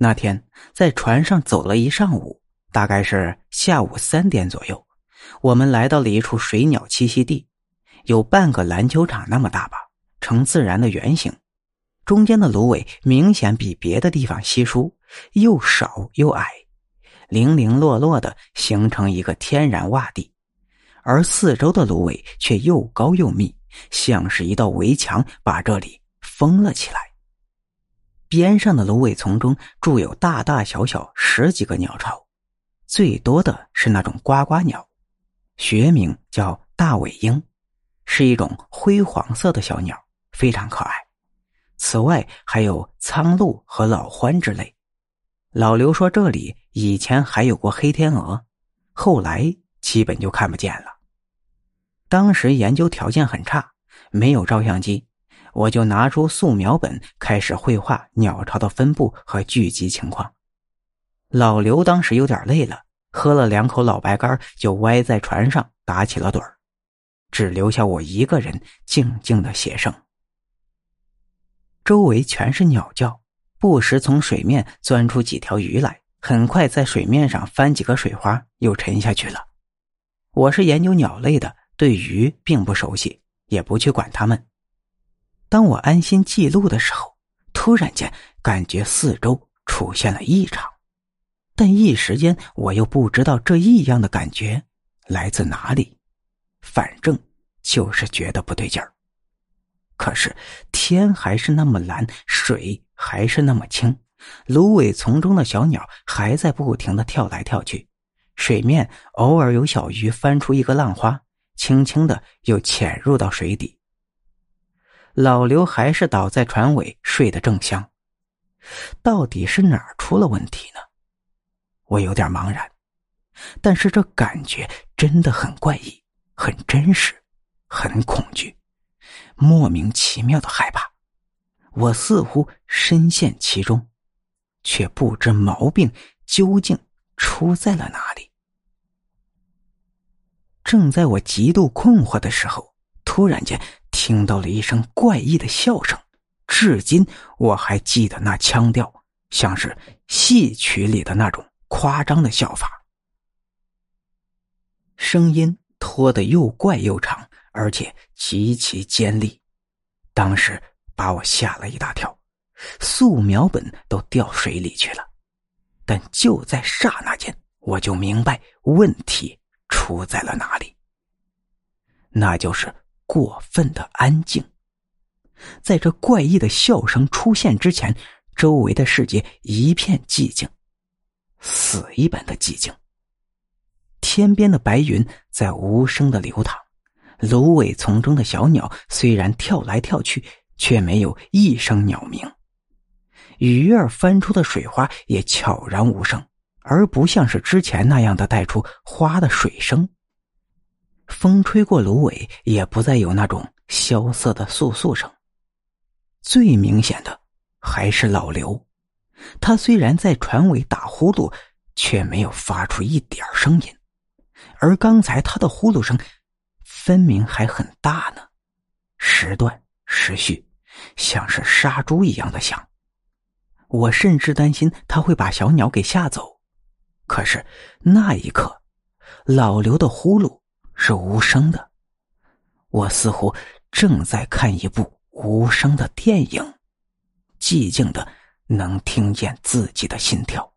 那天在船上走了一上午，大概是下午三点左右，我们来到了一处水鸟栖息地，有半个篮球场那么大吧，呈自然的圆形，中间的芦苇明显比别的地方稀疏，又少又矮，零零落落的形成一个天然洼地，而四周的芦苇却又高又密，像是一道围墙，把这里封了起来。边上的芦苇丛中住有大大小小十几个鸟巢，最多的是那种呱呱鸟，学名叫大尾鹰，是一种灰黄色的小鸟，非常可爱。此外还有苍鹭和老獾之类。老刘说这里以前还有过黑天鹅，后来基本就看不见了。当时研究条件很差，没有照相机。我就拿出素描本，开始绘画鸟巢的分布和聚集情况。老刘当时有点累了，喝了两口老白干，就歪在船上打起了盹儿，只留下我一个人静静的写生。周围全是鸟叫，不时从水面钻出几条鱼来，很快在水面上翻几个水花，又沉下去了。我是研究鸟类的，对鱼并不熟悉，也不去管它们。当我安心记录的时候，突然间感觉四周出现了异常，但一时间我又不知道这异样的感觉来自哪里，反正就是觉得不对劲儿。可是天还是那么蓝，水还是那么清，芦苇丛中的小鸟还在不停的跳来跳去，水面偶尔有小鱼翻出一个浪花，轻轻的又潜入到水底。老刘还是倒在船尾睡得正香，到底是哪儿出了问题呢？我有点茫然，但是这感觉真的很怪异，很真实，很恐惧，莫名其妙的害怕。我似乎深陷其中，却不知毛病究竟出在了哪里。正在我极度困惑的时候，突然间。听到了一声怪异的笑声，至今我还记得那腔调，像是戏曲里的那种夸张的笑法。声音拖得又怪又长，而且极其尖利，当时把我吓了一大跳，素描本都掉水里去了。但就在刹那间，我就明白问题出在了哪里，那就是。过分的安静，在这怪异的笑声出现之前，周围的世界一片寂静，死一般的寂静。天边的白云在无声的流淌，芦苇丛中的小鸟虽然跳来跳去，却没有一声鸟鸣。鱼儿翻出的水花也悄然无声，而不像是之前那样的带出花的水声。风吹过芦苇，也不再有那种萧瑟的簌簌声。最明显的还是老刘，他虽然在船尾打呼噜，却没有发出一点声音，而刚才他的呼噜声分明还很大呢，时断时续，像是杀猪一样的响。我甚至担心他会把小鸟给吓走，可是那一刻，老刘的呼噜。是无声的，我似乎正在看一部无声的电影，寂静的能听见自己的心跳。